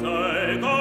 santa